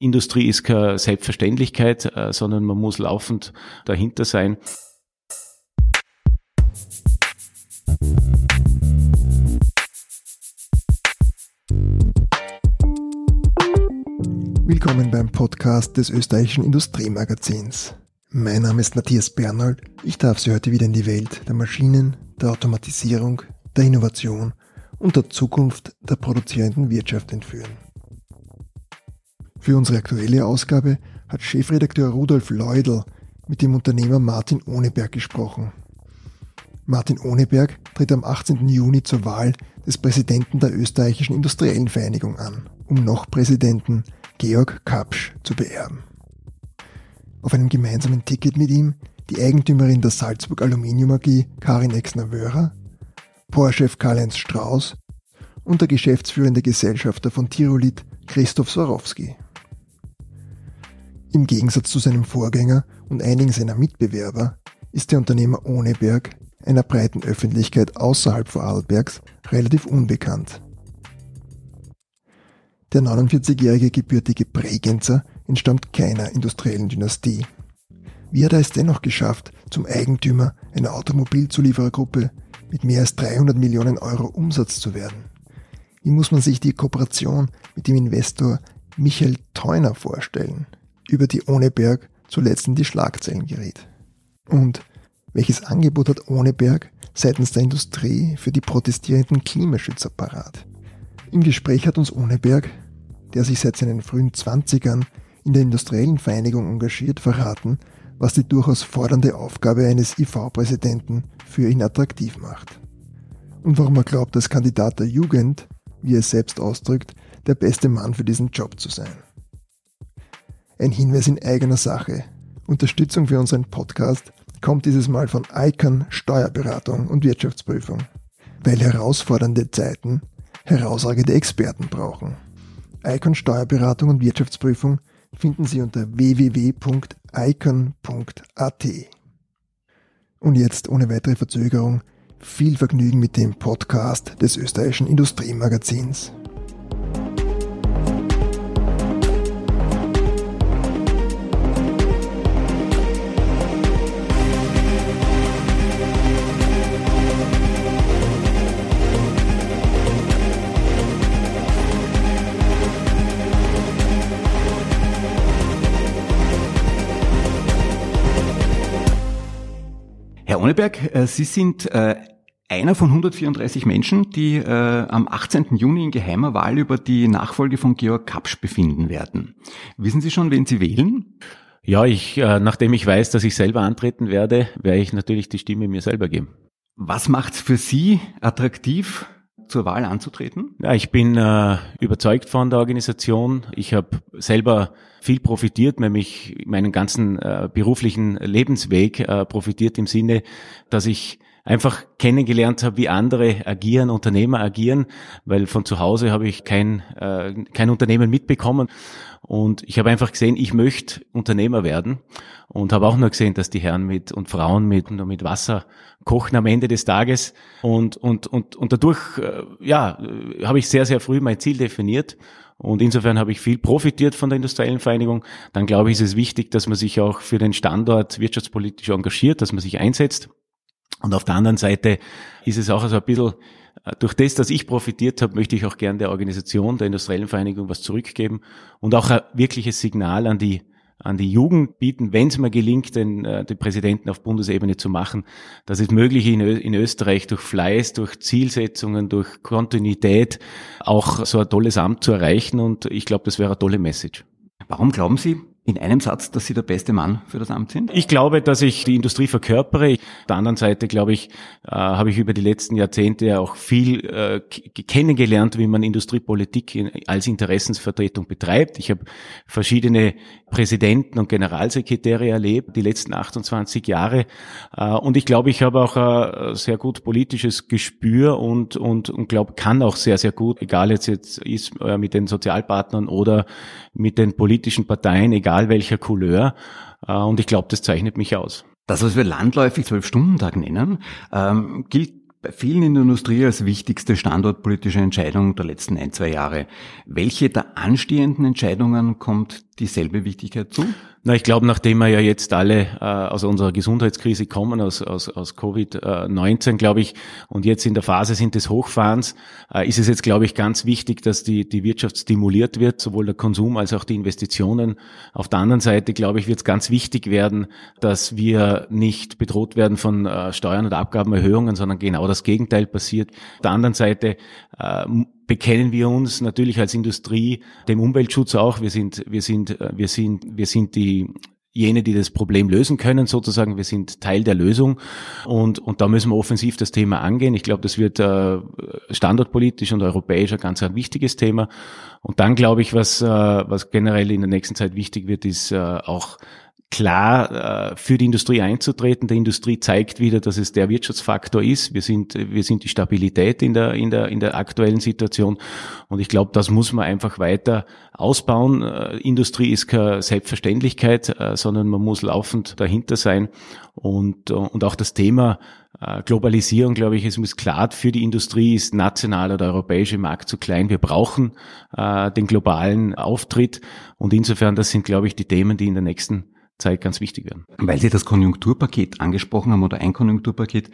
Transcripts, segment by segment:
Industrie ist keine Selbstverständlichkeit, äh, sondern man muss laufend dahinter sein. Willkommen beim Podcast des österreichischen Industriemagazins. Mein Name ist Matthias Bernhold. Ich darf Sie heute wieder in die Welt der Maschinen, der Automatisierung, der Innovation und der Zukunft der produzierenden Wirtschaft entführen. Für unsere aktuelle Ausgabe hat Chefredakteur Rudolf Leudl mit dem Unternehmer Martin Ohneberg gesprochen. Martin Ohneberg tritt am 18. Juni zur Wahl des Präsidenten der österreichischen Industriellen Vereinigung an, um noch Präsidenten Georg Kapsch zu beerben. Auf einem gemeinsamen Ticket mit ihm die Eigentümerin der Salzburg Aluminium AG Karin Exner-Wörer, Porsche-Chef Karl-Heinz Strauß und der geschäftsführende Gesellschafter von Tirolit Christoph Sorowski. Im Gegensatz zu seinem Vorgänger und einigen seiner Mitbewerber ist der Unternehmer Ohneberg einer breiten Öffentlichkeit außerhalb Vorarlbergs relativ unbekannt. Der 49-jährige gebürtige Bregenzer entstammt keiner industriellen Dynastie. Wie hat er es dennoch geschafft, zum Eigentümer einer Automobilzulieferergruppe mit mehr als 300 Millionen Euro Umsatz zu werden? Wie muss man sich die Kooperation mit dem Investor Michael Theuner vorstellen? Über die Ohneberg zuletzt in die Schlagzeilen geriet. Und welches Angebot hat Ohneberg seitens der Industrie für die protestierenden Klimaschützer parat? Im Gespräch hat uns Ohneberg, der sich seit seinen frühen Zwanzigern in der industriellen Vereinigung engagiert, verraten, was die durchaus fordernde Aufgabe eines IV-Präsidenten für ihn attraktiv macht. Und warum er glaubt, als Kandidat der Jugend, wie er es selbst ausdrückt, der beste Mann für diesen Job zu sein. Ein Hinweis in eigener Sache. Unterstützung für unseren Podcast kommt dieses Mal von Icon Steuerberatung und Wirtschaftsprüfung, weil herausfordernde Zeiten herausragende Experten brauchen. Icon Steuerberatung und Wirtschaftsprüfung finden Sie unter www.icon.at. Und jetzt ohne weitere Verzögerung viel Vergnügen mit dem Podcast des österreichischen Industriemagazins. Herr Ohneberg, äh, Sie sind äh, einer von 134 Menschen, die äh, am 18. Juni in geheimer Wahl über die Nachfolge von Georg Kapsch befinden werden. Wissen Sie schon, wen Sie wählen? Ja, ich, nachdem ich weiß, dass ich selber antreten werde, werde ich natürlich die Stimme mir selber geben. Was macht es für Sie attraktiv, zur Wahl anzutreten? Ja, ich bin äh, überzeugt von der Organisation. Ich habe selber viel profitiert, nämlich meinen ganzen äh, beruflichen Lebensweg äh, profitiert im Sinne, dass ich einfach kennengelernt habe, wie andere agieren, Unternehmer agieren, weil von zu Hause habe ich kein, äh, kein Unternehmen mitbekommen. Und ich habe einfach gesehen, ich möchte Unternehmer werden und habe auch nur gesehen, dass die Herren mit und Frauen mit, nur mit Wasser kochen am Ende des Tages. Und, und, und, und dadurch, äh, ja, habe ich sehr, sehr früh mein Ziel definiert. Und insofern habe ich viel profitiert von der industriellen Vereinigung. Dann glaube ich, ist es wichtig, dass man sich auch für den Standort wirtschaftspolitisch engagiert, dass man sich einsetzt. Und auf der anderen Seite ist es auch so ein bisschen, äh, durch das, dass ich profitiert habe, möchte ich auch gern der Organisation, der industriellen Vereinigung was zurückgeben und auch ein wirkliches Signal an die an die Jugend bieten, wenn es mir gelingt, den, äh, den Präsidenten auf Bundesebene zu machen, dass es möglich in, in Österreich durch Fleiß, durch Zielsetzungen, durch Kontinuität auch so ein tolles Amt zu erreichen. Und ich glaube, das wäre eine tolle Message. Warum glauben Sie, in einem Satz, dass Sie der beste Mann für das Amt sind? Ich glaube, dass ich die Industrie verkörpere. Auf der anderen Seite, glaube ich, äh, habe ich über die letzten Jahrzehnte auch viel äh, kennengelernt, wie man Industriepolitik in, als Interessensvertretung betreibt. Ich habe verschiedene Präsidenten und Generalsekretäre erlebt, die letzten 28 Jahre. Äh, und ich glaube, ich habe auch ein sehr gut politisches Gespür und, und, und glaube, kann auch sehr, sehr gut, egal jetzt, jetzt ist äh, mit den Sozialpartnern oder mit den politischen Parteien, egal welcher Couleur. Äh, und ich glaube, das zeichnet mich aus. Das, was wir landläufig Zwölf-Stunden-Tag nennen, ähm, gilt bei vielen in der Industrie als wichtigste standortpolitische Entscheidung der letzten ein, zwei Jahre. Welche der anstehenden Entscheidungen kommt dieselbe Wichtigkeit zu? Na, ich glaube, nachdem wir ja jetzt alle äh, aus unserer Gesundheitskrise kommen, aus, aus, aus Covid-19, glaube ich, und jetzt in der Phase sind des Hochfahrens, äh, ist es jetzt, glaube ich, ganz wichtig, dass die, die Wirtschaft stimuliert wird, sowohl der Konsum als auch die Investitionen. Auf der anderen Seite, glaube ich, wird es ganz wichtig werden, dass wir nicht bedroht werden von äh, Steuern- und Abgabenerhöhungen, sondern genau das Gegenteil passiert. Auf der anderen Seite äh, bekennen wir uns natürlich als Industrie dem Umweltschutz auch. Wir sind, wir sind, äh, wir sind, wir sind die jene, die das Problem lösen können, sozusagen. Wir sind Teil der Lösung und, und da müssen wir offensiv das Thema angehen. Ich glaube, das wird äh, standortpolitisch und europäisch ein ganz ein wichtiges Thema. Und dann glaube ich, was, äh, was generell in der nächsten Zeit wichtig wird, ist äh, auch klar äh, für die Industrie einzutreten. Der Industrie zeigt wieder, dass es der Wirtschaftsfaktor ist. Wir sind, wir sind die Stabilität in der, in der, in der aktuellen Situation. Und ich glaube, das muss man einfach weiter ausbauen. Äh, Industrie ist keine Selbstverständlichkeit, äh, sondern man muss laufend dahinter sein. Und, und auch das Thema Globalisierung, glaube ich, es muss klar für die Industrie ist national oder europäische Markt zu klein. Wir brauchen äh, den globalen Auftritt. Und insofern, das sind, glaube ich, die Themen, die in der nächsten Zeit ganz wichtig werden. Weil Sie das Konjunkturpaket angesprochen haben oder ein Konjunkturpaket,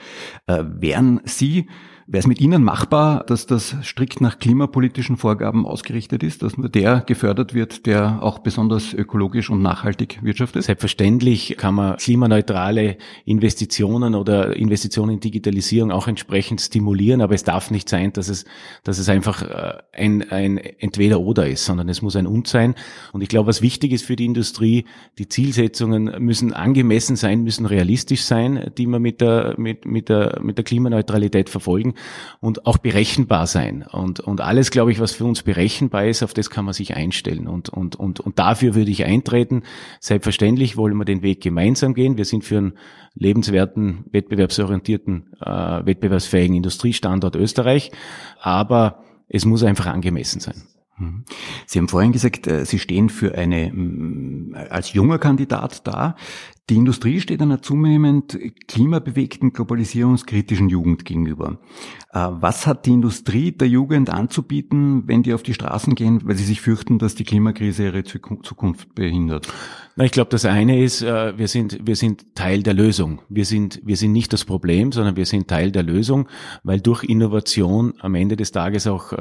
äh, wären Sie Wäre es mit Ihnen machbar, dass das strikt nach klimapolitischen Vorgaben ausgerichtet ist, dass nur der gefördert wird, der auch besonders ökologisch und nachhaltig wirtschaftet? Selbstverständlich kann man klimaneutrale Investitionen oder Investitionen in Digitalisierung auch entsprechend stimulieren, aber es darf nicht sein, dass es, dass es einfach äh, ein, ein Entweder-Oder ist, sondern es muss ein Und sein. Und ich glaube, was wichtig ist für die Industrie, die Zielsetzungen müssen angemessen sein, müssen realistisch sein, die man mit der, mit, mit der, mit der Klimaneutralität verfolgen und auch berechenbar sein. Und, und alles, glaube ich, was für uns berechenbar ist, auf das kann man sich einstellen. Und, und, und, und dafür würde ich eintreten. Selbstverständlich wollen wir den Weg gemeinsam gehen. Wir sind für einen lebenswerten, wettbewerbsorientierten, äh, wettbewerbsfähigen Industriestandort Österreich. Aber es muss einfach angemessen sein. Mhm. Sie haben vorhin gesagt, äh, Sie stehen für eine, als junger Kandidat da. Die Industrie steht einer zunehmend klimabewegten, globalisierungskritischen Jugend gegenüber. Äh, was hat die Industrie der Jugend anzubieten, wenn die auf die Straßen gehen, weil sie sich fürchten, dass die Klimakrise ihre Zukunft behindert? Na, ich glaube, das eine ist, äh, wir sind, wir sind Teil der Lösung. Wir sind, wir sind nicht das Problem, sondern wir sind Teil der Lösung, weil durch Innovation am Ende des Tages auch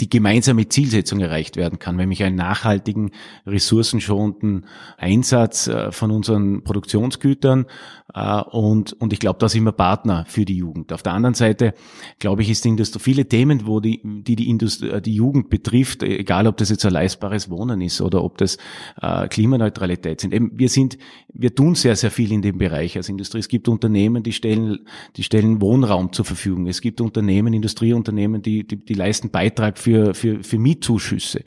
die gemeinsame Zielsetzung erreicht werden kann, nämlich einen nachhaltigen, ressourcenschonenden Einsatz äh, von unseren Produktionsgütern. Äh, und, und ich glaube, da sind wir Partner für die Jugend. Auf der anderen Seite, glaube ich, ist die Industrie, viele Themen, wo die, die, die, Industrie, äh, die Jugend betrifft, egal ob das jetzt ein leistbares Wohnen ist oder ob das Klimaneutralität sind. Eben, wir sind, wir tun sehr, sehr viel in dem Bereich als Industrie. Es gibt Unternehmen, die stellen, die stellen Wohnraum zur Verfügung. Es gibt Unternehmen, Industrieunternehmen, die, die, die leisten Beitrag für, für, für Mietzuschüsse.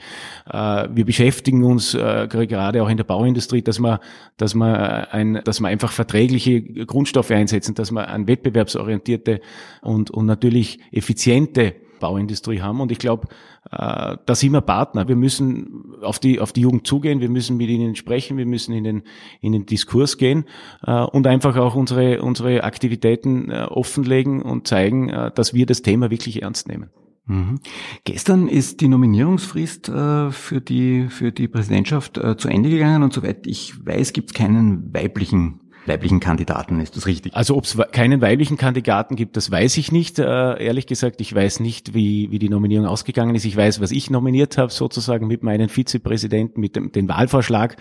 Äh, wir beschäftigen uns äh, gerade auch in der Bauindustrie, dass man, dass man ein, dass man einfach verträgliche Grundstoffe einsetzen, dass man an wettbewerbsorientierte und, und natürlich effiziente Bauindustrie haben. Und ich glaube, äh, da sind wir Partner. Wir müssen auf die, auf die Jugend zugehen, wir müssen mit ihnen sprechen, wir müssen in den, in den Diskurs gehen äh, und einfach auch unsere, unsere Aktivitäten äh, offenlegen und zeigen, äh, dass wir das Thema wirklich ernst nehmen. Mhm. Gestern ist die Nominierungsfrist äh, für die für die Präsidentschaft äh, zu Ende gegangen und soweit ich weiß, gibt es keinen weiblichen weiblichen Kandidaten, ist das richtig? Also ob es keinen weiblichen Kandidaten gibt, das weiß ich nicht. Äh, ehrlich gesagt, ich weiß nicht, wie, wie die Nominierung ausgegangen ist. Ich weiß, was ich nominiert habe, sozusagen mit meinem Vizepräsidenten, mit dem den Wahlvorschlag.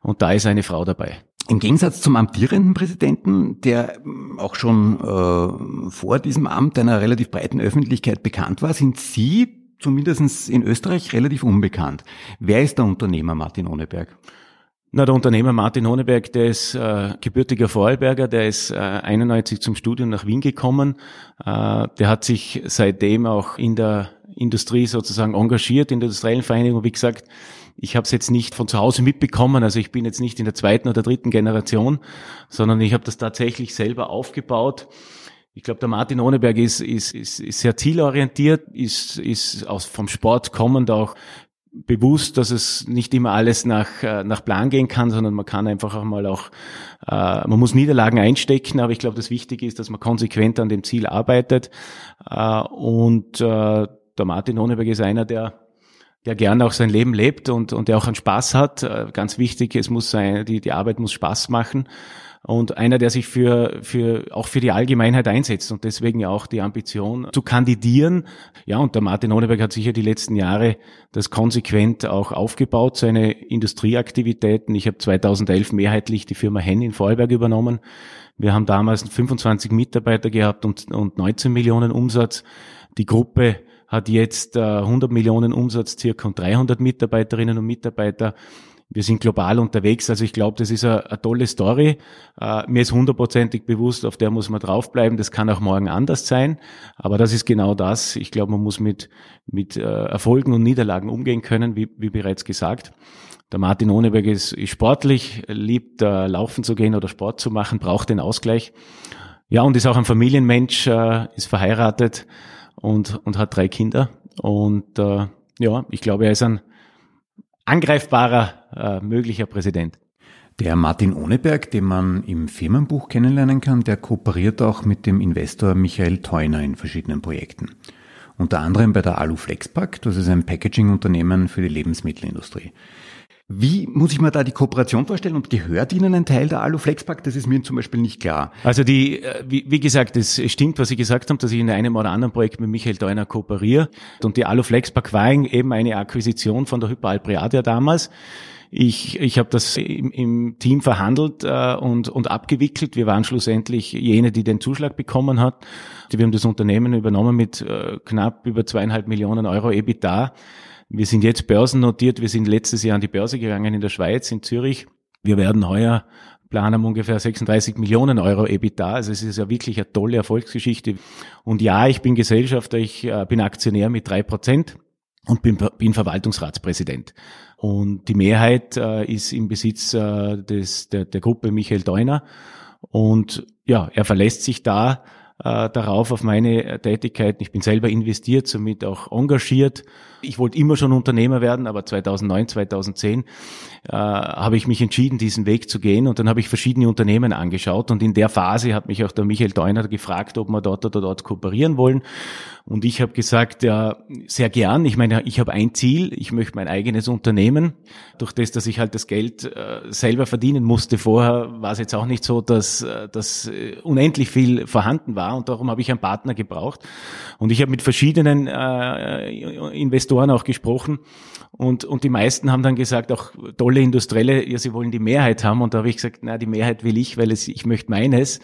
Und da ist eine Frau dabei. Im Gegensatz zum amtierenden Präsidenten, der ähm, auch schon äh, vor diesem Amt einer relativ breiten Öffentlichkeit bekannt war, sind Sie zumindest in Österreich relativ unbekannt. Wer ist der Unternehmer Martin Ohneberg? Na, der Unternehmer Martin Honeberg, der ist äh, gebürtiger Vorarlberger, der ist äh, 91 zum Studium nach Wien gekommen. Äh, der hat sich seitdem auch in der Industrie sozusagen engagiert, in der industriellen Vereinigung. Wie gesagt, ich habe es jetzt nicht von zu Hause mitbekommen, also ich bin jetzt nicht in der zweiten oder dritten Generation, sondern ich habe das tatsächlich selber aufgebaut. Ich glaube, der Martin Ohneberg ist, ist, ist, ist sehr zielorientiert, ist, ist aus, vom Sport kommend auch bewusst, dass es nicht immer alles nach, äh, nach Plan gehen kann, sondern man kann einfach auch mal auch, äh, man muss Niederlagen einstecken, aber ich glaube, das Wichtige ist, dass man konsequent an dem Ziel arbeitet. Äh, und äh, der Martin Honeberg ist einer, der der gerne auch sein Leben lebt und, und der auch einen Spaß hat. Äh, ganz wichtig, es muss sein, die, die Arbeit muss Spaß machen und einer, der sich für, für, auch für die Allgemeinheit einsetzt und deswegen ja auch die Ambition zu kandidieren. Ja, und der Martin Honeberg hat sicher die letzten Jahre das konsequent auch aufgebaut, seine Industrieaktivitäten. Ich habe 2011 mehrheitlich die Firma Henn in Vorarlberg übernommen. Wir haben damals 25 Mitarbeiter gehabt und, und 19 Millionen Umsatz. Die Gruppe hat jetzt äh, 100 Millionen Umsatz, circa und 300 Mitarbeiterinnen und Mitarbeiter wir sind global unterwegs. Also ich glaube, das ist eine, tolle Story. Äh, mir ist hundertprozentig bewusst, auf der muss man draufbleiben. Das kann auch morgen anders sein. Aber das ist genau das. Ich glaube, man muss mit, mit äh, Erfolgen und Niederlagen umgehen können, wie, wie bereits gesagt. Der Martin Ohneberg ist, sportlich, liebt äh, laufen zu gehen oder Sport zu machen, braucht den Ausgleich. Ja, und ist auch ein Familienmensch, äh, ist verheiratet und, und hat drei Kinder. Und äh, ja, ich glaube, er ist ein angreifbarer äh, möglicher Präsident. Der Martin Ohneberg, den man im Firmenbuch kennenlernen kann, der kooperiert auch mit dem Investor Michael Theuner in verschiedenen Projekten. Unter anderem bei der Alu Flexpack, das ist ein Packaging-Unternehmen für die Lebensmittelindustrie. Wie muss ich mir da die Kooperation vorstellen und gehört Ihnen ein Teil der Aluflexpack? Das ist mir zum Beispiel nicht klar. Also die, äh, wie, gesagt, es stimmt, was Sie gesagt haben, dass ich in einem oder anderen Projekt mit Michael Deuner kooperiere. Und die Aluflexpack war eben eine Akquisition von der Hyperalpriadia damals. Ich, ich habe das im, im, Team verhandelt äh, und, und abgewickelt. Wir waren schlussendlich jene, die den Zuschlag bekommen hat. Wir haben das Unternehmen übernommen mit äh, knapp über zweieinhalb Millionen Euro EBITDA. Wir sind jetzt börsennotiert. Wir sind letztes Jahr an die Börse gegangen in der Schweiz, in Zürich. Wir werden heuer planen ungefähr 36 Millionen Euro EBITDA. Also es ist ja wirklich eine tolle Erfolgsgeschichte. Und ja, ich bin Gesellschafter, ich äh, bin Aktionär mit drei Prozent und bin, bin Verwaltungsratspräsident. Und die Mehrheit äh, ist im Besitz äh, des, der, der Gruppe Michael Deuner. Und ja, er verlässt sich da äh, darauf, auf meine Tätigkeiten. Ich bin selber investiert, somit auch engagiert ich wollte immer schon Unternehmer werden, aber 2009, 2010 äh, habe ich mich entschieden, diesen Weg zu gehen. Und dann habe ich verschiedene Unternehmen angeschaut. Und in der Phase hat mich auch der Michael Deuner gefragt, ob wir dort oder dort kooperieren wollen. Und ich habe gesagt, ja, sehr gern. Ich meine, ich habe ein Ziel, ich möchte mein eigenes Unternehmen. Durch das, dass ich halt das Geld äh, selber verdienen musste. Vorher, war es jetzt auch nicht so, dass, äh, dass äh, unendlich viel vorhanden war. Und darum habe ich einen Partner gebraucht. Und ich habe mit verschiedenen äh, Investoren Investoren auch gesprochen und, und die meisten haben dann gesagt, auch tolle Industrielle, ja, sie wollen die Mehrheit haben und da habe ich gesagt, na, die Mehrheit will ich, weil es, ich möchte meines.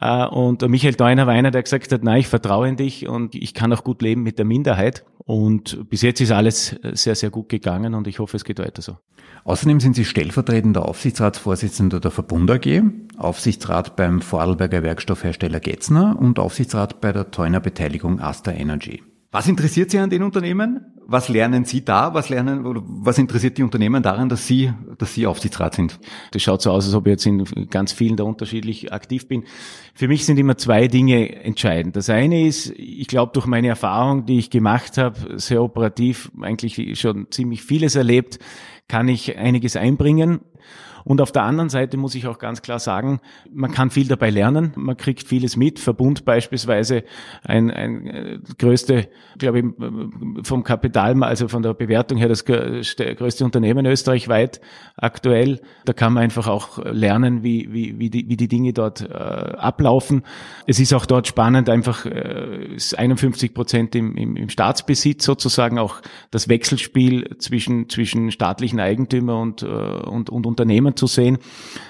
Äh, und Michael Deuner war einer, der gesagt hat, na, ich vertraue in dich und ich kann auch gut leben mit der Minderheit. Und bis jetzt ist alles sehr, sehr gut gegangen und ich hoffe, es geht weiter so. Außerdem sind Sie stellvertretender Aufsichtsratsvorsitzender der Verbund AG, Aufsichtsrat beim Vorarlberger Werkstoffhersteller Getzner und Aufsichtsrat bei der Teuner Beteiligung Asta Energy. Was interessiert Sie an den Unternehmen? Was lernen Sie da? Was lernen, was interessiert die Unternehmen daran, dass Sie, dass Sie Aufsichtsrat sind? Das schaut so aus, als ob ich jetzt in ganz vielen da unterschiedlich aktiv bin. Für mich sind immer zwei Dinge entscheidend. Das eine ist, ich glaube, durch meine Erfahrung, die ich gemacht habe, sehr operativ, eigentlich schon ziemlich vieles erlebt, kann ich einiges einbringen. Und auf der anderen Seite muss ich auch ganz klar sagen, man kann viel dabei lernen, man kriegt vieles mit. Verbund beispielsweise ein, ein äh, größte, glaube ich, vom Kapital, also von der Bewertung her das größte Unternehmen österreichweit aktuell. Da kann man einfach auch lernen, wie, wie, wie, die, wie die Dinge dort äh, ablaufen. Es ist auch dort spannend, einfach äh, 51 Prozent im, im, im Staatsbesitz sozusagen, auch das Wechselspiel zwischen, zwischen staatlichen Eigentümer und, äh, und, und Unternehmen zu sehen.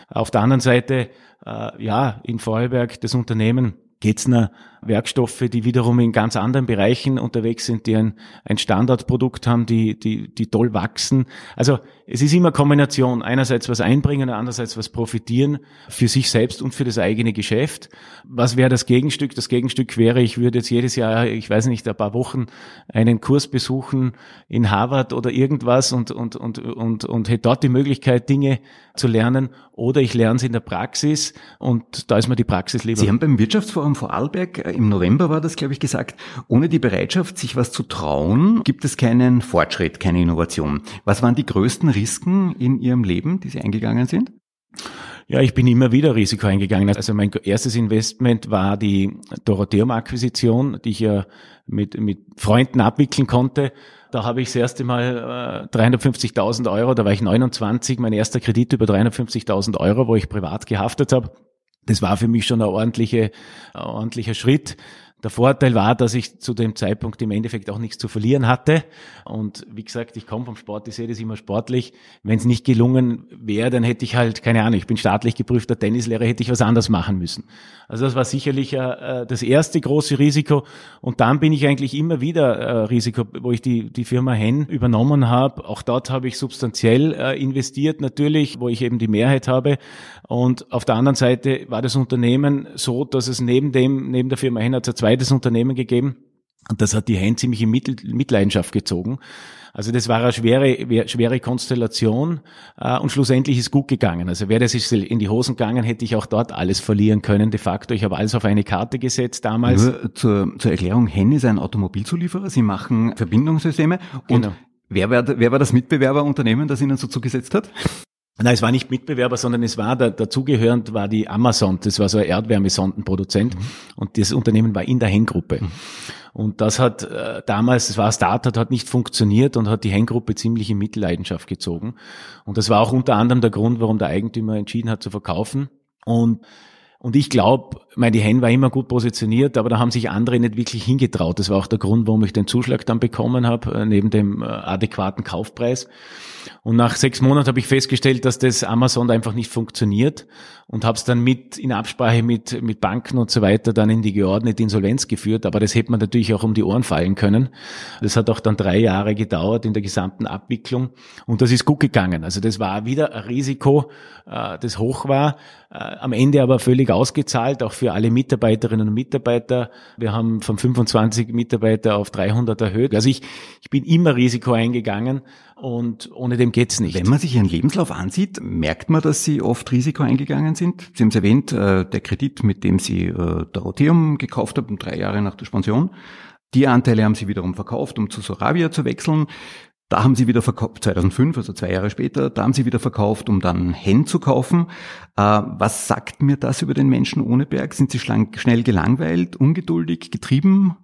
Auf der anderen Seite, äh, ja, in Vorarlberg das Unternehmen Getzner Werkstoffe, die wiederum in ganz anderen Bereichen unterwegs sind, die ein, ein Standardprodukt haben, die, die, die toll wachsen. Also es ist immer Kombination. Einerseits was einbringen, andererseits was profitieren für sich selbst und für das eigene Geschäft. Was wäre das Gegenstück? Das Gegenstück wäre, ich würde jetzt jedes Jahr, ich weiß nicht, ein paar Wochen einen Kurs besuchen in Harvard oder irgendwas und, und, und, und, und hätte dort die Möglichkeit, Dinge zu lernen. Oder ich lerne es in der Praxis und da ist mir die Praxis lieber. Sie haben beim Wirtschaftsforum Vorarlberg, äh, im November war das, glaube ich, gesagt, ohne die Bereitschaft, sich was zu trauen, gibt es keinen Fortschritt, keine Innovation. Was waren die größten Risiken in Ihrem Leben, die Sie eingegangen sind? Ja, ich bin immer wieder Risiko eingegangen. Also mein erstes Investment war die Dorotheum-Akquisition, die ich ja mit, mit Freunden abwickeln konnte. Da habe ich das erste Mal äh, 350.000 Euro, da war ich 29, mein erster Kredit über 350.000 Euro, wo ich privat gehaftet habe. Das war für mich schon ein ordentlicher, ein ordentlicher Schritt. Der Vorteil war, dass ich zu dem Zeitpunkt im Endeffekt auch nichts zu verlieren hatte. Und wie gesagt, ich komme vom Sport, ich sehe das immer sportlich. Wenn es nicht gelungen wäre, dann hätte ich halt, keine Ahnung, ich bin staatlich geprüfter Tennislehrer, hätte ich was anders machen müssen. Also das war sicherlich äh, das erste große Risiko. Und dann bin ich eigentlich immer wieder äh, Risiko, wo ich die, die Firma Hen übernommen habe. Auch dort habe ich substanziell äh, investiert, natürlich, wo ich eben die Mehrheit habe. Und auf der anderen Seite war das Unternehmen so, dass es neben dem, neben der Firma Hen hat es zwei zweites Unternehmen gegeben. Und das hat die Hand ziemlich in Mitleidenschaft gezogen. Also das war eine schwere, schwere Konstellation äh, und schlussendlich ist gut gegangen. Also wäre das in die Hosen gegangen, hätte ich auch dort alles verlieren können. De facto, ich habe alles auf eine Karte gesetzt damals. Nur zur, zur Erklärung, Hen ist ein Automobilzulieferer. Sie machen Verbindungssysteme. Und genau. wer, war, wer war das Mitbewerberunternehmen, das Ihnen so zugesetzt hat? Nein, es war nicht Mitbewerber, sondern es war da, dazugehörend war die Amazon. Das war so ein Erdwärmesondenproduzent. Mhm. Und das Unternehmen war in der Henggruppe. Mhm. Und das hat äh, damals, das war ein Startup, hat nicht funktioniert und hat die Henggruppe ziemlich in Mittelleidenschaft gezogen. Und das war auch unter anderem der Grund, warum der Eigentümer entschieden hat zu verkaufen. Und und ich glaube, meine, die Hen war immer gut positioniert, aber da haben sich andere nicht wirklich hingetraut. Das war auch der Grund, warum ich den Zuschlag dann bekommen habe, äh, neben dem äh, adäquaten Kaufpreis. Und nach sechs Monaten habe ich festgestellt, dass das Amazon einfach nicht funktioniert und habe es dann mit in Absprache mit, mit Banken und so weiter dann in die geordnete Insolvenz geführt. Aber das hätte man natürlich auch um die Ohren fallen können. Das hat auch dann drei Jahre gedauert in der gesamten Abwicklung und das ist gut gegangen. Also das war wieder ein Risiko, äh, das hoch war, am Ende aber völlig ausgezahlt, auch für alle Mitarbeiterinnen und Mitarbeiter. Wir haben von 25 Mitarbeiter auf 300 erhöht. Also ich, ich bin immer Risiko eingegangen und ohne dem geht's nicht. Wenn man sich Ihren Lebenslauf ansieht, merkt man, dass Sie oft Risiko eingegangen sind. Sie haben es erwähnt, äh, der Kredit, mit dem Sie äh, Dorotheum gekauft haben, drei Jahre nach der Spension. Die Anteile haben Sie wiederum verkauft, um zu Soravia zu wechseln. Da haben sie wieder verkauft, 2005, also zwei Jahre später, da haben sie wieder verkauft, um dann Hen zu kaufen. Äh, was sagt mir das über den Menschen ohne Berg? Sind sie schnell gelangweilt, ungeduldig, getrieben?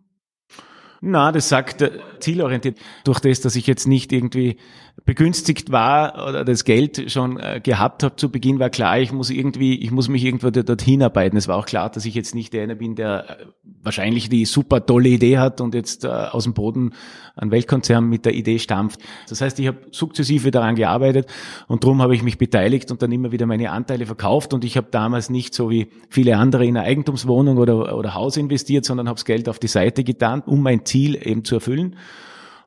Na, das sagt äh, zielorientiert. Durch das, dass ich jetzt nicht irgendwie begünstigt war oder das Geld schon äh, gehabt habe zu Beginn, war klar, ich muss irgendwie, ich muss mich irgendwo dorthin arbeiten. Es war auch klar, dass ich jetzt nicht der eine bin, der äh, wahrscheinlich die super tolle Idee hat und jetzt aus dem Boden ein Weltkonzern mit der Idee stampft. Das heißt, ich habe sukzessive daran gearbeitet und darum habe ich mich beteiligt und dann immer wieder meine Anteile verkauft und ich habe damals nicht so wie viele andere in eine Eigentumswohnung oder, oder Haus investiert, sondern habe das Geld auf die Seite getan, um mein Ziel eben zu erfüllen.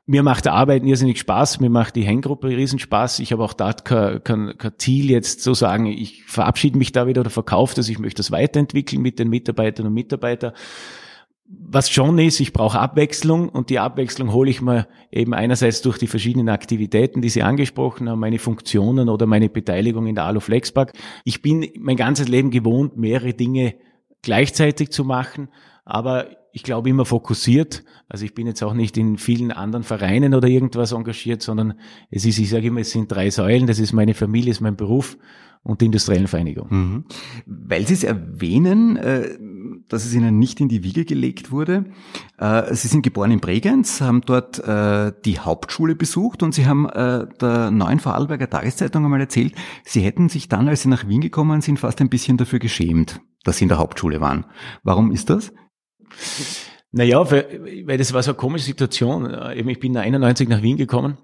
Mir macht Arbeiten irrsinnig Spaß, mir macht die Henggruppe riesen Spaß. Ich habe auch dort kein, kein, kein Ziel jetzt zu sagen, ich verabschiede mich da wieder oder verkaufe das, ich möchte das weiterentwickeln mit den Mitarbeitern und Mitarbeitern was schon ist, ich brauche Abwechslung und die Abwechslung hole ich mir eben einerseits durch die verschiedenen Aktivitäten, die Sie angesprochen haben, meine Funktionen oder meine Beteiligung in der Alu Flexpack. Ich bin mein ganzes Leben gewohnt, mehrere Dinge gleichzeitig zu machen, aber ich glaube immer fokussiert. Also ich bin jetzt auch nicht in vielen anderen Vereinen oder irgendwas engagiert, sondern es ist, ich sage immer, es sind drei Säulen. Das ist meine Familie, ist mein Beruf und die industriellen Vereinigung. Mhm. Weil Sie es erwähnen, äh, dass es Ihnen nicht in die Wiege gelegt wurde. Äh, Sie sind geboren in Bregenz, haben dort äh, die Hauptschule besucht und Sie haben der neuen Vorarlberger Tageszeitung einmal erzählt, Sie hätten sich dann, als Sie nach Wien gekommen sind, fast ein bisschen dafür geschämt, dass Sie in der Hauptschule waren. Warum ist das? Naja, weil, das war so eine komische Situation. Ich bin 91 nach Wien gekommen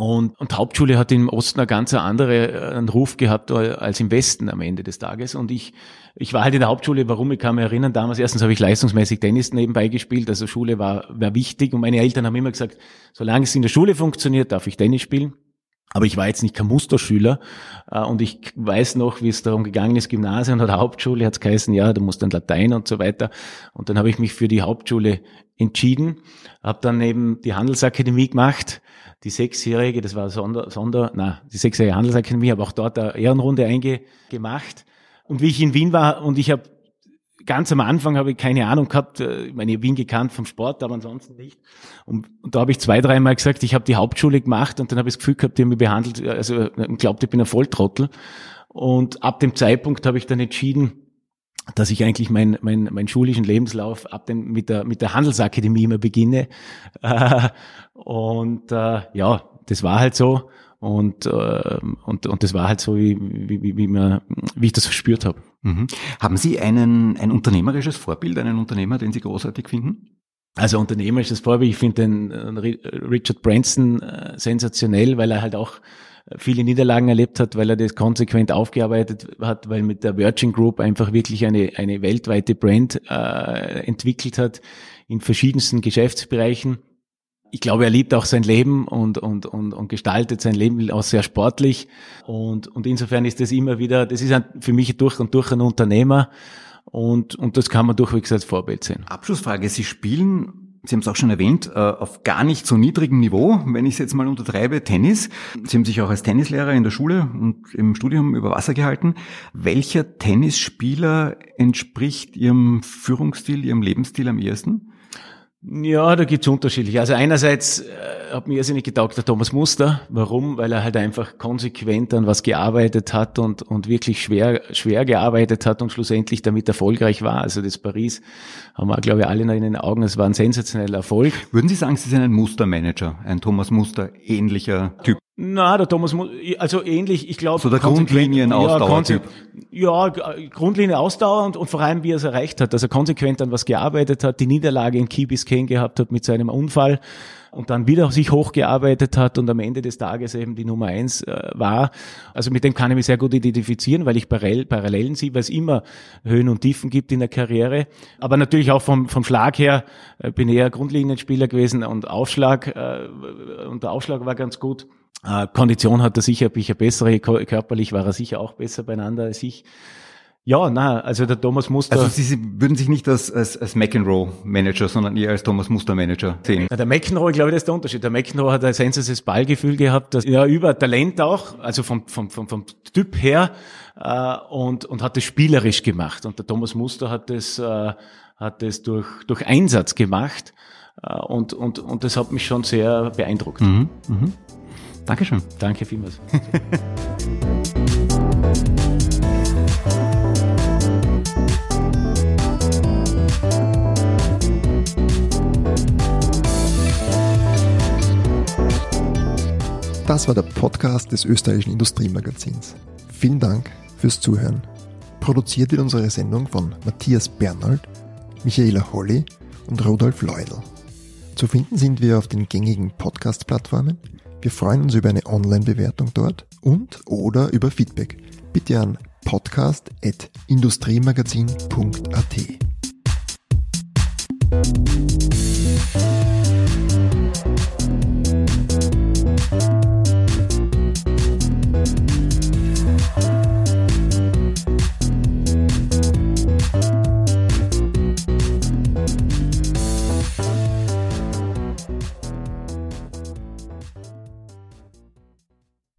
und, und Hauptschule hat im Osten eine ganz andere äh, einen Ruf gehabt als im Westen am Ende des Tages. Und ich, ich war halt in der Hauptschule, warum? Ich kann mich erinnern, damals erstens habe ich leistungsmäßig Tennis nebenbei gespielt, also Schule war, war wichtig. Und meine Eltern haben immer gesagt, solange es in der Schule funktioniert, darf ich Tennis spielen. Aber ich war jetzt nicht kein Musterschüler äh, und ich weiß noch, wie es darum gegangen ist, Gymnasium oder Hauptschule, hat es geheißen, ja, du musst dann Latein und so weiter. Und dann habe ich mich für die Hauptschule entschieden, habe dann eben die Handelsakademie gemacht, die sechsjährige, das war Sonder, Sonder na, die sechsjährige Handelsakademie, habe auch dort eine Ehrenrunde eingemacht. Und wie ich in Wien war und ich habe ganz am Anfang habe ich keine Ahnung gehabt, äh, ich meine, ich bin gekannt vom Sport, aber ansonsten nicht. Und, und da habe ich zwei, dreimal gesagt, ich habe die Hauptschule gemacht und dann habe ich das Gefühl gehabt, die haben mich behandelt, also glaubt, ich bin ein Volltrottel. Und ab dem Zeitpunkt habe ich dann entschieden, dass ich eigentlich meinen mein, mein schulischen Lebenslauf ab dem, mit, der, mit der Handelsakademie immer beginne. Äh, und äh, ja, das war halt so. Und, äh, und, und das war halt so, wie, wie, wie, man, wie ich das verspürt habe. Mhm. Haben Sie einen, ein unternehmerisches Vorbild, einen Unternehmer, den Sie großartig finden? Also unternehmerisches Vorbild, ich finde den Richard Branson äh, sensationell, weil er halt auch viele Niederlagen erlebt hat, weil er das konsequent aufgearbeitet hat, weil mit der Virgin Group einfach wirklich eine, eine weltweite Brand äh, entwickelt hat in verschiedensten Geschäftsbereichen. Ich glaube, er liebt auch sein Leben und, und, und, und gestaltet sein Leben auch sehr sportlich. Und, und insofern ist das immer wieder, das ist ein, für mich durch und durch ein Unternehmer. Und, und das kann man durchwegs als Vorbild sehen. Abschlussfrage. Sie spielen Sie haben es auch schon erwähnt, äh, auf gar nicht so niedrigem Niveau, wenn ich es jetzt mal untertreibe, Tennis. Sie haben sich auch als Tennislehrer in der Schule und im Studium über Wasser gehalten. Welcher Tennisspieler entspricht Ihrem Führungsstil, Ihrem Lebensstil am ehesten? Ja, da gibt's unterschiedliche. Also einerseits äh, hat mir irrsinnig getaugt der Thomas Muster. Warum? Weil er halt einfach konsequent an was gearbeitet hat und, und wirklich schwer, schwer gearbeitet hat und schlussendlich damit erfolgreich war. Also das Paris haben wir, glaube ich, alle noch in den Augen. Es war ein sensationeller Erfolg. Würden Sie sagen, Sie sind ein Mustermanager, ein Thomas Muster ähnlicher Typ? Na, der Thomas, also ähnlich, ich glaube. So der Grundlinienausdauer-Typ. Ja, ja, Grundlinie Ausdauer und, und vor allem, wie er es erreicht hat, dass er konsequent an was gearbeitet hat, die Niederlage in Key Biscayne gehabt hat mit seinem Unfall und dann wieder sich hochgearbeitet hat und am Ende des Tages eben die Nummer eins äh, war. Also mit dem kann ich mich sehr gut identifizieren, weil ich Parallel, Parallelen sehe, weil es immer Höhen und Tiefen gibt in der Karriere. Aber natürlich auch vom, vom Schlag her äh, bin eher Grundlinienspieler gewesen und Aufschlag, äh, und der Aufschlag war ganz gut. Äh, Kondition hat er sicher, ich bessere, körperlich war er sicher auch besser beieinander als ich. Ja, na, also der Thomas Muster. Also Sie, würden sich nicht als, als, als McEnroe-Manager, sondern eher als Thomas Muster-Manager sehen. Na, der McEnroe, ich glaube, das ist der Unterschied. Der McEnroe hat ein sensationelles Ballgefühl gehabt, das ja über Talent auch, also vom, vom, vom, vom Typ her, äh, und, und hat es spielerisch gemacht. Und der Thomas Muster hat das, äh, hat das durch, durch Einsatz gemacht. Äh, und, und, und das hat mich schon sehr beeindruckt. Mhm, mhm. Dankeschön. Danke vielmals. Das war der Podcast des österreichischen Industriemagazins. Vielen Dank fürs Zuhören. Produziert wird unsere Sendung von Matthias Bernhold, Michaela Holly und Rudolf Leudl. Zu finden sind wir auf den gängigen Podcast-Plattformen wir freuen uns über eine Online-Bewertung dort und oder über Feedback. Bitte an podcast.industriemagazin.at.